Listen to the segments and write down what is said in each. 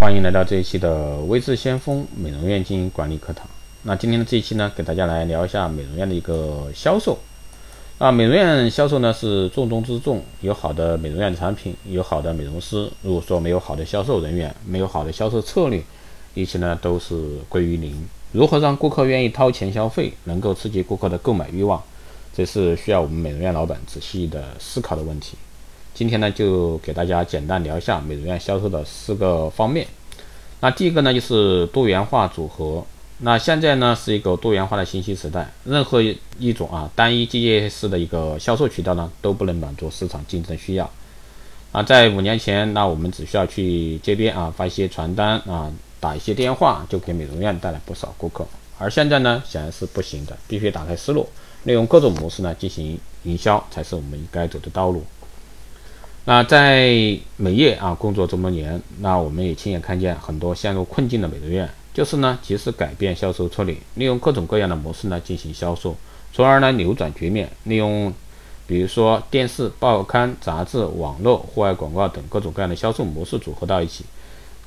欢迎来到这一期的微智先锋美容院经营管理课堂。那今天的这一期呢，给大家来聊一下美容院的一个销售。啊，美容院销售呢是重中之重，有好的美容院产品，有好的美容师。如果说没有好的销售人员，没有好的销售策略，一切呢都是归于零。如何让顾客愿意掏钱消费，能够刺激顾客的购买欲望，这是需要我们美容院老板仔细的思考的问题。今天呢，就给大家简单聊一下美容院销售的四个方面。那第一个呢，就是多元化组合。那现在呢，是一个多元化的信息时代，任何一种啊单一机械式的一个销售渠道呢，都不能满足市场竞争需要。啊，在五年前，那我们只需要去街边啊发一些传单啊，打一些电话，就给美容院带来不少顾客。而现在呢，显然是不行的，必须打开思路，利用各种模式呢进行营销，才是我们应该走的道路。那在美业啊工作这么多年，那我们也亲眼看见很多陷入困境的美容院，就是呢及时改变销售策略，利用各种各样的模式呢进行销售，从而呢扭转局面。利用比如说电视、报刊、杂志、网络、户外广告等各种各样的销售模式组合到一起，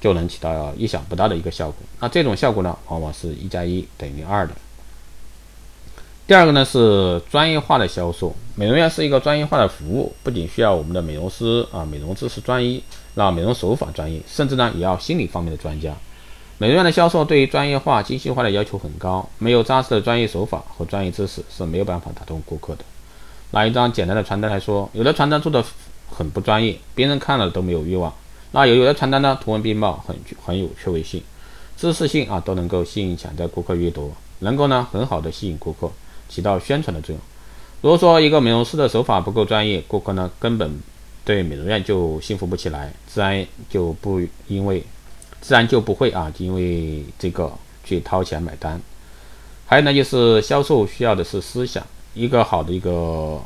就能起到意想不到的一个效果。那这种效果呢，往往是一加一等于二的。第二个呢是专业化的销售，美容院是一个专业化的服务，不仅需要我们的美容师啊，美容知识专一，那美容手法专业，甚至呢也要心理方面的专家。美容院的销售对于专业化、精细化的要求很高，没有扎实的专业手法和专业知识是没有办法打动顾客的。拿一张简单的传单来说，有的传单做的很不专业，别人看了都没有欲望。那有有的传单呢，图文并茂，很很有趣味性，知识性啊都能够吸引潜在顾客阅读，能够呢很好的吸引顾客。起到宣传的作用。如果说一个美容师的手法不够专业，顾客呢根本对美容院就信服不起来，自然就不因为，自然就不会啊，因为这个去掏钱买单。还有呢，就是销售需要的是思想，一个好的一个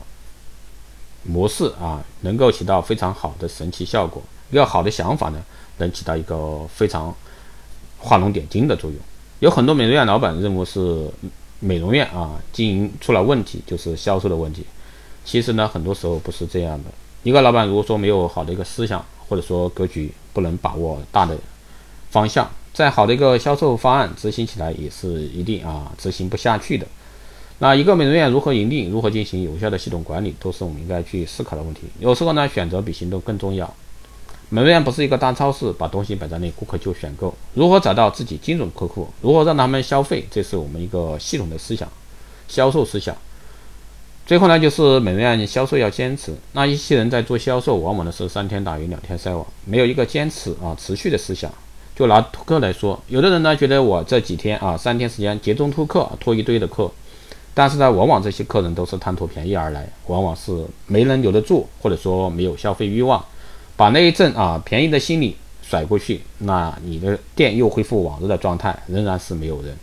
模式啊，能够起到非常好的神奇效果。一个好的想法呢，能起到一个非常画龙点睛的作用。有很多美容院老板认为是。美容院啊，经营出了问题就是销售的问题。其实呢，很多时候不是这样的。一个老板如果说没有好的一个思想，或者说格局，不能把握大的方向，再好的一个销售方案执行起来也是一定啊执行不下去的。那一个美容院如何盈利，如何进行有效的系统管理，都是我们应该去思考的问题。有时候呢，选择比行动更重要。美容院不是一个大超市，把东西摆在那，顾客就选购。如何找到自己精准客户？如何让他们消费？这是我们一个系统的思想，销售思想。最后呢，就是美容院销售要坚持。那一些人在做销售，往往呢是三天打鱼两天晒网，没有一个坚持啊持续的思想。就拿突客来说，有的人呢觉得我这几天啊三天时间集中拓客，拖一堆的客，但是呢，往往这些客人都是贪图便宜而来，往往是没人留得住，或者说没有消费欲望。把那一阵啊便宜的心理甩过去，那你的店又恢复往日的状态，仍然是没有人。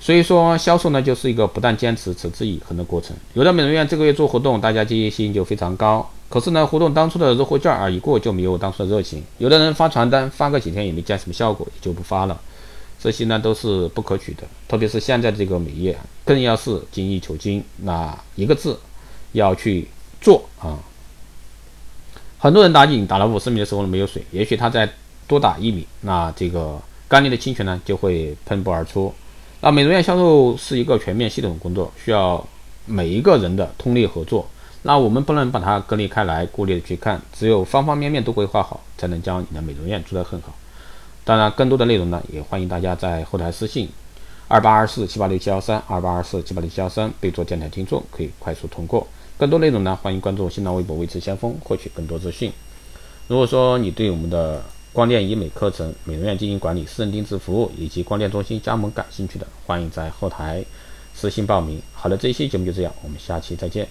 所以说销售呢，就是一个不断坚持、持之以恒的过程。有的美容院这个月做活动，大家积极性就非常高，可是呢，活动当初的热货券啊一过就没有当初的热情。有的人发传单发个几天也没见什么效果，也就不发了。这些呢都是不可取的，特别是现在这个美业，更要是精益求精，那一个字要去做啊。很多人打井打了五十米的时候呢没有水，也许他再多打一米，那这个干裂的清泉呢就会喷薄而出。那美容院销售是一个全面系统工作，需要每一个人的通力合作。那我们不能把它割裂开来，孤立的去看，只有方方面面都规划好，才能将你的美容院做得很好。当然，更多的内容呢，也欢迎大家在后台私信二八二四七八六七幺三二八二四七八六七幺三，备注电台听众，可以快速通过。更多内容呢，欢迎关注新浪微博“维持先锋”获取更多资讯。如果说你对我们的光电医美课程、美容院经营管理、私人定制服务以及光电中心加盟感兴趣的，欢迎在后台私信报名。好了，这一期节目就这样，我们下期再见。